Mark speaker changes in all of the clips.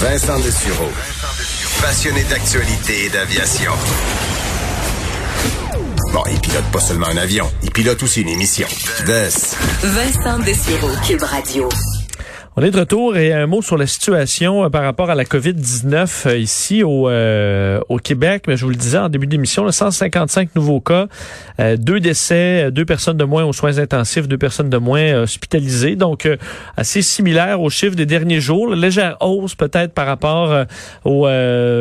Speaker 1: Vincent Dessureau. Passionné d'actualité et d'aviation. Bon, il pilote pas seulement un avion, il pilote aussi une émission.
Speaker 2: Vincent Dessureau, Cube Radio.
Speaker 3: On est de retour et un mot sur la situation euh, par rapport à la COVID-19 euh, ici au, euh, au Québec. Mais je vous le disais en début d'émission, 155 nouveaux cas, deux décès, deux personnes de moins aux soins intensifs, deux personnes de moins hospitalisées. Donc, assez similaire aux chiffres des derniers jours. Légère hausse peut-être par rapport aux,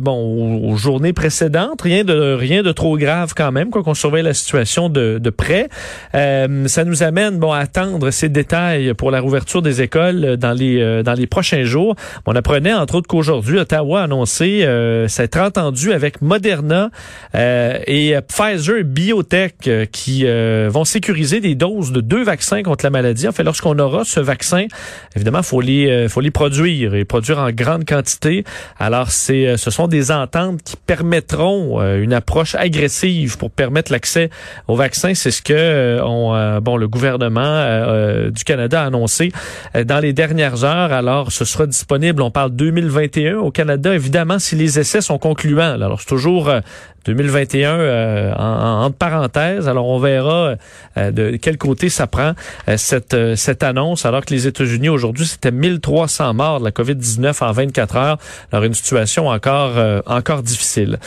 Speaker 3: bon, aux, journées précédentes. Rien de, rien de trop grave quand même, quoi qu'on surveille la situation de, de près. ça nous amène bon, à attendre ces détails pour la rouverture des écoles dans les euh, dans les prochains jours. On apprenait entre autres qu'aujourd'hui, Ottawa a annoncé euh, s'être entendu avec Moderna euh, et Pfizer Biotech qui vont sécuriser des doses de deux vaccins contre la maladie. En fait, lorsqu'on aura ce vaccin, évidemment, faut les faut les produire et produire en grande quantité. Alors, c'est ce sont des ententes qui permettront une approche agressive pour permettre l'accès au vaccin. C'est ce que on, bon le gouvernement du Canada a annoncé dans les dernières Alors, ce sera disponible, on parle 2021 au Canada, évidemment, si les essais sont concluants. Alors, c'est toujours euh, 2021 euh, en, entre parenthèses. Alors on verra euh, de quel côté ça prend euh, cette cette annonce alors que les États-Unis aujourd'hui c'était 1300 morts de la Covid-19 en 24 heures. Alors une situation encore encore difficile.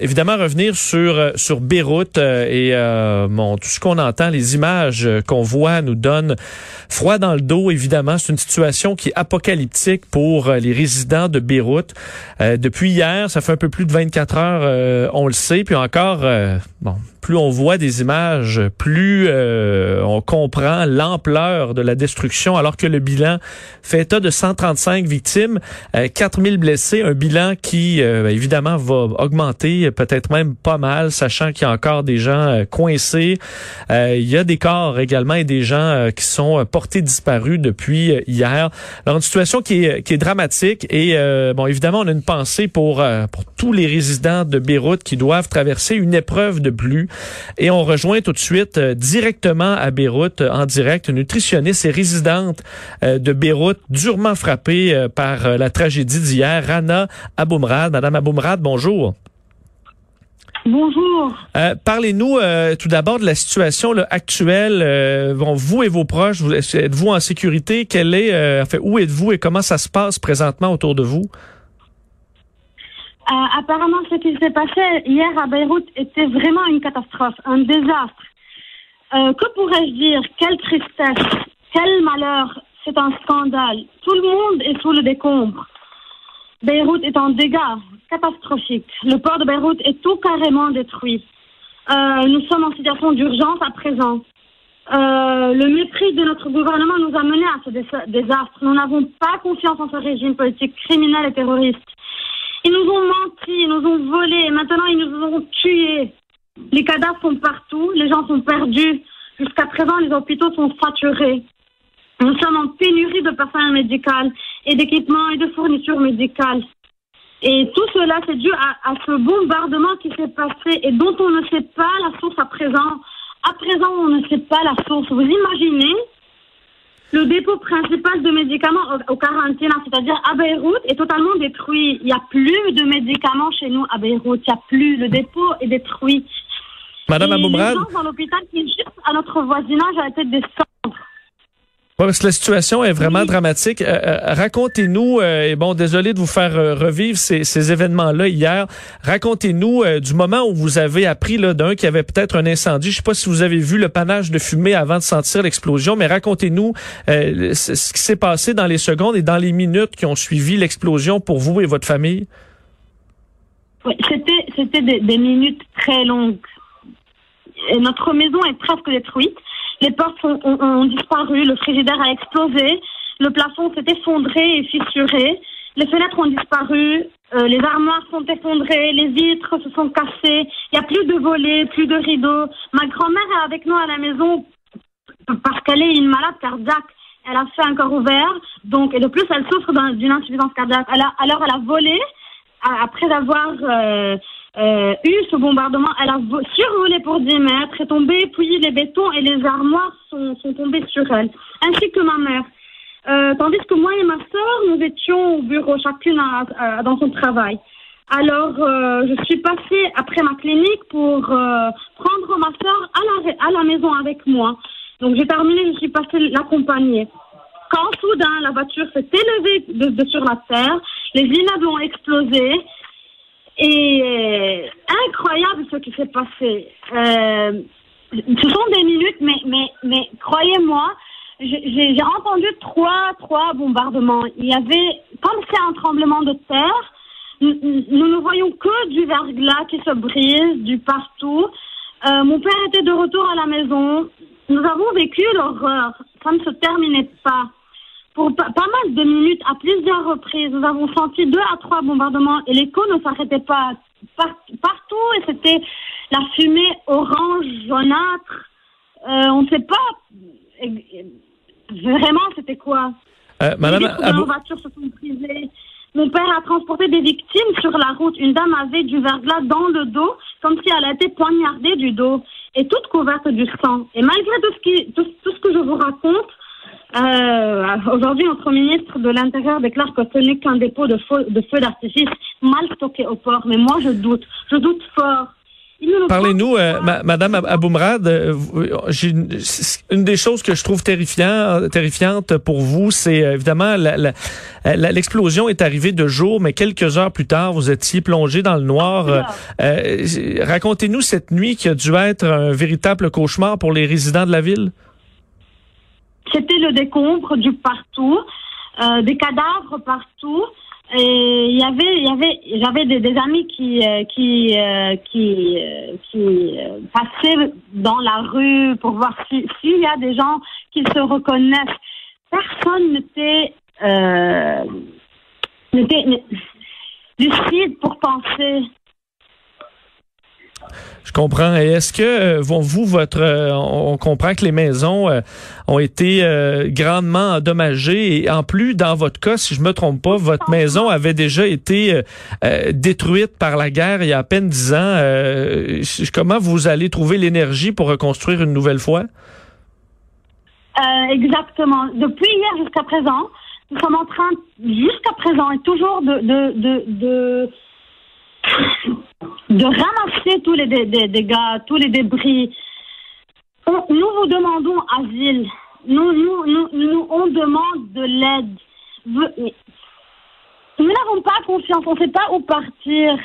Speaker 3: évidemment revenir sur sur Beyrouth et bon tout ce qu'on entend les images qu'on voit nous donnent froid dans le dos évidemment, c'est une situation qui est apocalyptique pour les résidents de Beyrouth. depuis hier, ça fait un peu plus de 24 heures on le sait. Puis encore, euh, bon, plus on voit des images, plus euh, on comprend l'ampleur de la destruction, alors que le bilan fait état de 135 victimes, euh, 4000 blessés, un bilan qui, euh, évidemment, va augmenter peut-être même pas mal, sachant qu'il y a encore des gens euh, coincés. il y a des corps également et des gens qui sont portés disparus depuis hier. Alors, une situation qui est, qui est dramatique et, bon, évidemment, on a une pensée pour, pour tous les résidents de Beyrouth qui doivent traverser une épreuve de plus. Et on rejoint tout de suite euh, directement à Beyrouth, euh, en direct, une nutritionniste et résidente euh, de Beyrouth, durement frappée par la tragédie d'hier, Rana Aboumrad. Madame Aboumrad, bonjour.
Speaker 4: Bonjour.
Speaker 3: Parlez-nous tout d'abord de la situation actuelle. bon, vous et vos proches, êtes-vous en sécurité? Quelle est, enfin, où êtes-vous et comment ça se passe présentement autour de vous?
Speaker 4: Euh, apparemment, ce qui s'est passé hier à Beyrouth était vraiment une catastrophe, un désastre. Euh, que pourrais-je dire? Quelle tristesse, quel malheur, c'est un scandale. Tout le monde est sous le décombre. Beyrouth est en dégâts catastrophiques. Le port de Beyrouth est tout carrément détruit. Euh, nous sommes en situation d'urgence à présent. Le mépris de notre gouvernement nous a menés à ce désastre. Nous n'avons pas confiance en ce régime politique criminel et terroriste. Ils nous ont menti, ils nous ont volé, maintenant ils nous ont tués. Les cadavres sont partout, les gens sont perdus. Jusqu'à présent, les hôpitaux sont saturés. Nous sommes en pénurie de personnel médical et d'équipements et de fournitures médicales. Et tout cela, c'est dû à, à, ce bombardement qui s'est passé et dont on ne sait pas la source à présent. À présent, on ne sait pas la source. Vous imaginez le dépôt principal de médicaments au, au c'est-à-dire à Beyrouth, est totalement détruit. Il n'y a plus de médicaments chez nous à Beyrouth. Il n'y a plus. Le dépôt est détruit.
Speaker 3: Madame Amoubrad.
Speaker 4: Les gens dans l'hôpital qui est juste à notre voisinage à la tête des.
Speaker 3: Ouais, parce que la situation est vraiment dramatique. Euh, euh, racontez-nous, euh, et bon, désolé de vous faire revivre ces, ces événements-là hier. Racontez-nous du moment où vous avez appris là d'un qu'il y avait peut-être un incendie. Je sais pas si vous avez vu le panache de fumée avant de sentir l'explosion, mais racontez-nous ce qui s'est passé dans les secondes et dans les minutes qui ont suivi l'explosion pour vous et votre famille.
Speaker 4: Oui, c'était c'était des, des minutes très longues. Et notre maison est presque détruite. Les portes ont, disparu, le frigidaire a explosé, le plafond s'est effondré et fissuré, les fenêtres ont disparu, euh, les armoires sont effondrées, les vitres se sont cassées, il n'y a plus de volets, plus de rideaux. Ma grand-mère est avec nous à la maison parce qu'elle est une malade cardiaque. Elle a fait un corps ouvert, donc et de plus elle souffre d'une insuffisance cardiaque. alors elle a volé après avoir euh, euh, eu ce bombardement. Elle a survolé pour 10 mètres, est tombée, puis les bétons et les armoires sont, sont tombés sur elle, ainsi que ma mère. Euh, tandis que moi et ma sœur, nous étions au bureau, chacune dans son travail. Alors, euh, je suis passée après ma clinique pour euh, prendre ma sœur à la, à la maison avec moi. Donc, j'ai terminé, je suis passée l'accompagner. Quand soudain, la voiture s'est élevée de, sur la terre, les immeubles ont explosé. Et incroyable ce qui s'est passé. Euh, ce sont des minutes, mais, mais, mais croyez-moi, j'ai entendu trois, trois bombardements. Il y avait, comme c'est un tremblement de terre, nous, ne voyons que du verglas qui se brise du partout. Euh, mon père était de retour à la maison. Nous avons vécu l'horreur. Ça ne se terminait pas. Pour pas, mal de minutes, à plusieurs reprises, nous avons senti deux à trois bombardements et l'écho ne s'arrêtait pas partout et c'était la fumée orange, jaunâtre. Euh, on ne sait pas vraiment c'était quoi.
Speaker 3: Euh, Madame
Speaker 4: Abou... voitures se sont brisées. Mon père a transporté des victimes sur la route. Une dame avait du verglas dans le dos, comme si elle était poignardée du dos, et toute couverte du sang. Et malgré tout ce, qui, tout, ce que je vous raconte, euh, aujourd'hui, notre ministre de l'Intérieur déclare que ce n'est qu'un dépôt de feu, de feu d'artifice mal stocké au port. Mais moi, je doute. Je doute fort.
Speaker 3: Parlez-nous, euh, Madame Aboumrad, euh, une, des choses que je trouve terrifiant, terrifiante pour vous, c'est euh, évidemment l'explosion est arrivée de jour, mais quelques heures plus tard, vous étiez plongé dans le noir. Racontez-nous cette nuit qui a dû être un véritable cauchemar pour les résidents de la ville.
Speaker 4: C'était le décombre du partout, des cadavres partout. Et il y avait, il y avait, j'avais des, amis qui euh, qui euh, qui, euh, passaient dans la rue pour voir s'il y a des gens qui se reconnaissent. Personne n'était n'était lucide pour penser
Speaker 3: je comprends. Et est-ce que euh, vous, votre, euh, on comprend que les maisons euh, ont été grandement endommagées et en plus, dans votre cas, si je me trompe pas, votre maison avait déjà été détruite par la guerre il y a à peine dix ans. comment vous allez trouver l'énergie pour reconstruire une nouvelle fois?
Speaker 4: exactement. Depuis hier jusqu'à présent, nous sommes en train, jusqu'à présent, et toujours de, de, de, de de ramasser tous les dégâts, tous les débris. nous vous demandons asile. Nous, nous, nous, nous on demande de l'aide. Nous n'avons pas confiance, on ne sait pas où partir.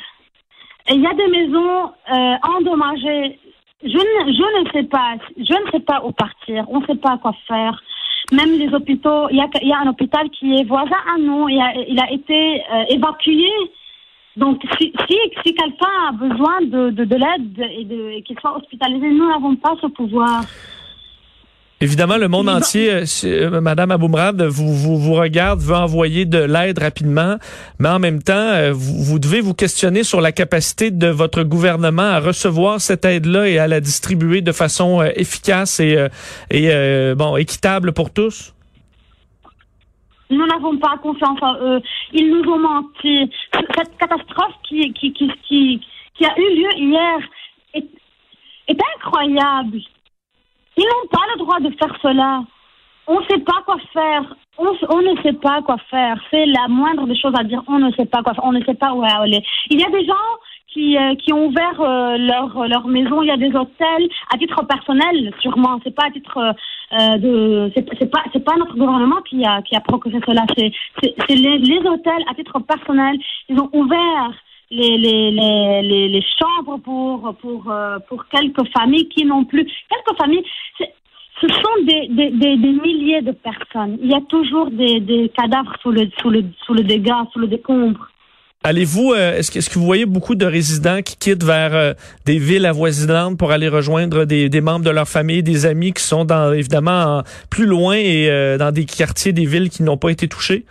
Speaker 4: Il y a des maisons euh, endommagées. Je ne, je ne sais pas, je ne sais pas où partir. On ne sait pas quoi faire. Même les hôpitaux, il y a, y a un hôpital qui est voisin à nous. Il a, il a été euh, évacué donc, si, si, si quelqu'un a besoin de, de, de l'aide et, et qu'il soit hospitalisé, nous n'avons pas ce pouvoir.
Speaker 3: Évidemment, le monde entier, euh, euh, Madame Aboumrad, vous, vous, vous, regarde, veut envoyer de l'aide rapidement, mais en même temps, euh, vous, vous, devez vous questionner sur la capacité de votre gouvernement à recevoir cette aide-là et à la distribuer de façon efficace et, et bon équitable pour tous.
Speaker 4: Nous n'avons pas confiance en eux. Ils nous ont menti. Cette catastrophe qui, qui, qui, qui, a eu lieu hier est, incroyable. Ils n'ont pas le droit de faire cela. On ne sait pas quoi faire. On, ne sait pas quoi faire. C'est la moindre des choses à dire. On ne sait pas quoi faire. On ne sait pas où aller. Il y a des gens qui, euh, qui ont ouvert euh, leur, leur maison. Il y a des hôtels à titre personnel, sûrement. C'est pas à titre euh, de. C'est pas c'est pas notre gouvernement qui a qui a procuré cela. C'est c'est les, hôtels à titre personnel. Ils ont ouvert les, les, les, les, chambres pour, pour, pour quelques familles qui n'ont plus. Quelques familles, ce sont des, des, des, des, milliers de personnes. Il y a toujours des, des cadavres sous le, sous, le, sous le dégât, sous le décombre.
Speaker 3: Allez-vous, euh, est-ce que, est que vous voyez beaucoup de résidents qui quittent vers euh, des villes avoisinantes pour aller rejoindre des, membres de leur famille, des amis qui sont dans, évidemment plus loin et euh, dans des quartiers des villes qui n'ont pas été touchés?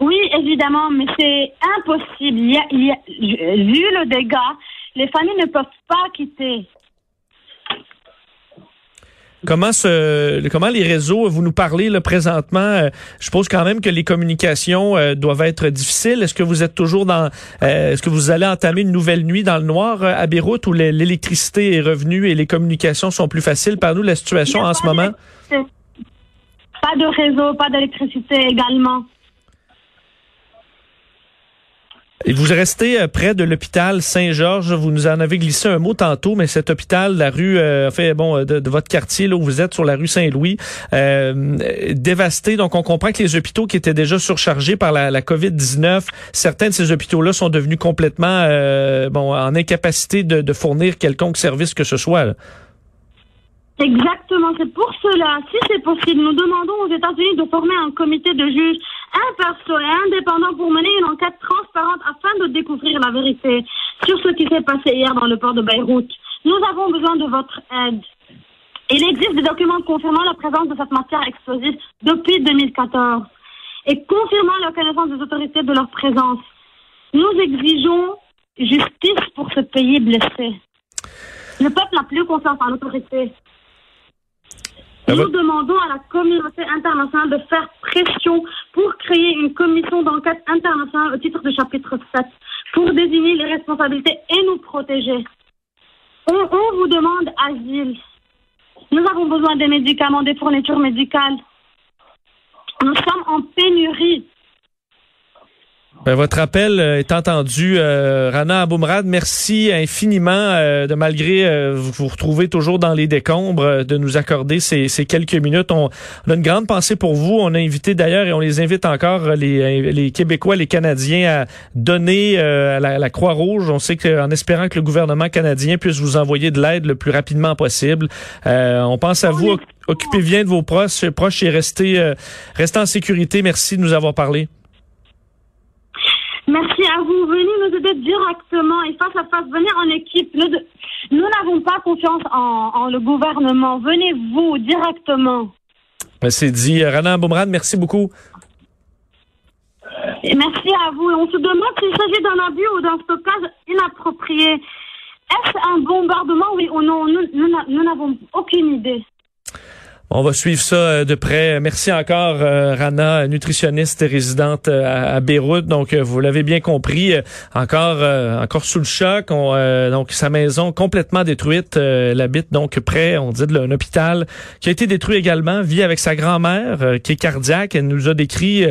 Speaker 4: Oui, évidemment, mais c'est impossible. Il y a, il y a, vu le dégât, les familles ne peuvent pas quitter.
Speaker 3: Comment ce, comment les réseaux, vous nous parlez là, présentement, euh, je suppose quand même que les communications euh, doivent être difficiles. Est-ce que vous êtes toujours dans, euh, est-ce que vous allez entamer une nouvelle nuit dans le noir à Beyrouth où l'électricité est revenue et les communications sont plus faciles? Par nous la situation en ce moment.
Speaker 4: Pas de réseau, pas d'électricité également.
Speaker 3: Vous restez euh, près de l'hôpital Saint-Georges. Vous nous en avez glissé un mot tantôt, mais cet hôpital, la rue, euh, fait bon, euh, de, votre quartier là où vous êtes sur la rue Saint-Louis, euh, dévasté. Donc, on comprend que les hôpitaux qui étaient déjà surchargés par la, la COVID-19, certains de ces hôpitaux-là sont devenus complètement, bon, en incapacité de, fournir quelconque service que ce soit.
Speaker 4: Exactement, c'est pour cela, si c'est possible, nous demandons aux États-Unis de former un comité de juges impartiaux et indépendants pour mener une enquête transparente afin de découvrir la vérité sur ce qui s'est passé hier dans le port de Beyrouth. Nous avons besoin de votre aide. Il existe des documents confirmant la présence de cette matière explosive depuis 2014 et confirmant la connaissance des autorités de leur présence. Nous exigeons justice pour ce pays blessé. Le peuple n'a plus confiance en l'autorité. Nous demandons à la communauté internationale de faire pression pour créer une commission d'enquête internationale au titre du chapitre 7 pour désigner les responsabilités et nous protéger. On, on vous demande asile. Nous avons besoin des médicaments, des fournitures médicales. Nous sommes en pénurie.
Speaker 3: Ben, votre appel euh, est entendu. Euh, Rana Aboumrad, merci infiniment euh, de malgré vous vous retrouvez toujours dans les décombres, de nous accorder ces, quelques minutes. On, a une grande pensée pour vous. On a invité d'ailleurs et on les invite encore les, les Québécois, les Canadiens à donner à la, Croix-Rouge. On sait qu'en espérant que le gouvernement canadien puisse vous envoyer de l'aide le plus rapidement possible. on pense à vous. Occupez bien de vos proches, proches et restez, restez en sécurité. Merci de nous avoir parlé.
Speaker 4: Merci à vous. Venez nous aider directement et face à face. Venez en équipe. Nous n'avons pas confiance en, le gouvernement. Venez vous directement.
Speaker 3: Ben, c'est dit. Rana Boumrad, merci beaucoup.
Speaker 4: merci à vous. On se demande s'il s'agit d'un abus ou d'un stockage inapproprié. Est-ce un bombardement, oui ou non? Nous n'avons aucune idée.
Speaker 3: On va suivre ça euh, de près. Merci encore, euh, Rana, nutritionniste résidente euh, à, Beyrouth. Donc, vous l'avez bien compris, encore, encore sous le choc. donc, sa maison complètement détruite. elle habite donc près, on dit, d'un hôpital qui a été détruit également. Vit avec sa grand-mère qui est cardiaque. Elle nous a décrit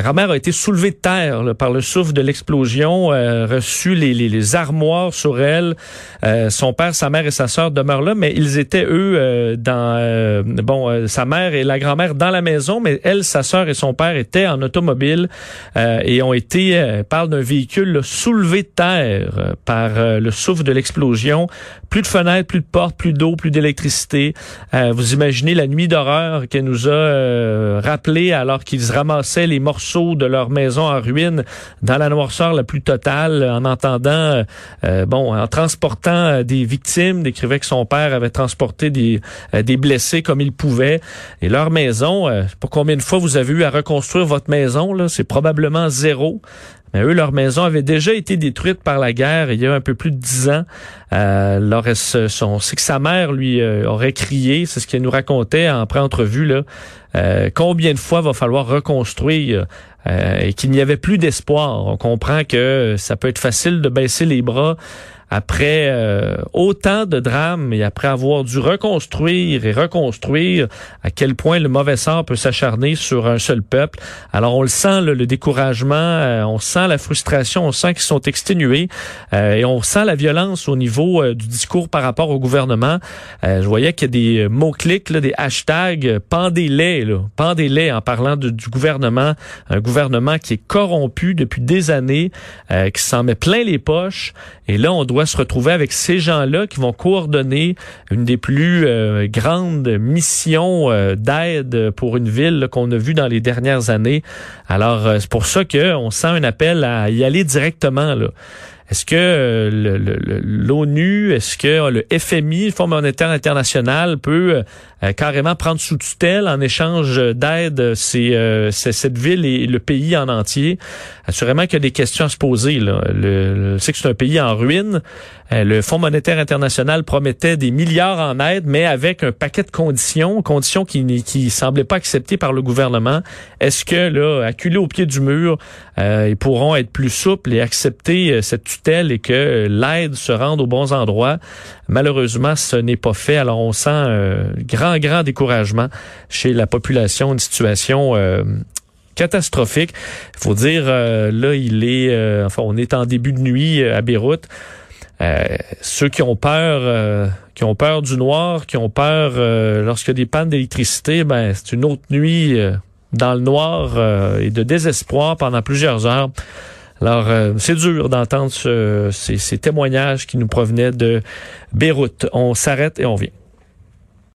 Speaker 3: grand-mère a été soulevée de terre par le souffle de l'explosion, euh, reçu les, les, les, armoires sur elle. Euh, son père, sa mère et sa sœur demeurent là, mais ils étaient eux euh, dans euh, bon sa mère et la grand-mère dans la maison, mais elle, sa sœur et son père étaient en automobile et ont été parle d'un véhicule soulevé de terre par le souffle de l'explosion. Plus de fenêtres, plus de portes, plus d'eau, plus d'électricité. vous imaginez la nuit d'horreur qu'elle nous a rappelé alors qu'ils ramassaient les morceaux de leur maison en ruine dans la noirceur la plus totale en entendant, euh, bon, en transportant euh, des victimes, décrivait que son père avait transporté des, euh, des blessés comme il pouvait. Et leur maison, pour combien de fois vous avez eu à reconstruire votre maison, là, c'est probablement zéro. Mais eux, leur maison avait déjà été détruite par la guerre il y a un peu plus de dix ans. Euh, son, c'est que sa mère lui aurait crié, c'est ce qu'elle nous racontait en pré-entrevue là. Euh, combien de fois va falloir reconstruire euh, et qu'il n'y avait plus d'espoir? On comprend que ça peut être facile de baisser les bras après euh, autant de drames et après avoir dû reconstruire et reconstruire, à quel point le mauvais sort peut s'acharner sur un seul peuple. Alors on le sent, le, découragement, euh, on sent la frustration, on sent qu'ils sont exténués euh, et on sent la violence au niveau du discours par rapport au gouvernement. je voyais qu'il y a des mots-clics, des hashtags, pendez-les, pendez-les en parlant du gouvernement, un gouvernement qui est corrompu depuis des années, qui s'en met plein les poches. Et là, on doit se retrouver avec ces gens-là qui vont coordonner une des plus euh, grandes missions euh, d'aide pour une ville qu'on a vu dans les dernières années. Alors, euh, c'est pour ça qu'on sent un appel à y aller directement. Là. Est-ce que l'ONU, est-ce que le FMI, le Fonds monétaire international, peut euh, carrément prendre sous tutelle en échange d'aide c'est cette ville et le pays en entier? Assurément qu'il y a des questions à se poser. Là. Le, que c'est un pays en ruine. Euh, le Fonds monétaire international promettait des milliards en aide, mais avec un paquet de conditions, conditions qui qui semblaient pas acceptées par le gouvernement. Est-ce que là, acculés au pied du mur, euh, ils pourront être plus souples et accepter cette tutelle et que l'aide se rende aux bons endroits. Malheureusement, ce n'est pas fait. Alors, on sent un grand, grand découragement chez la population, une situation euh, catastrophique. Il faut dire, euh, là, il est, euh, enfin, on est en début de nuit à Beyrouth. ceux qui ont peur, qui ont peur du noir, qui ont peur lorsqu'il y a des pannes d'électricité, ben c'est une autre nuit dans le noir et de désespoir pendant plusieurs heures. Alors, c'est dur d'entendre ces témoignages qui nous provenaient de Beyrouth. On s'arrête et on vient.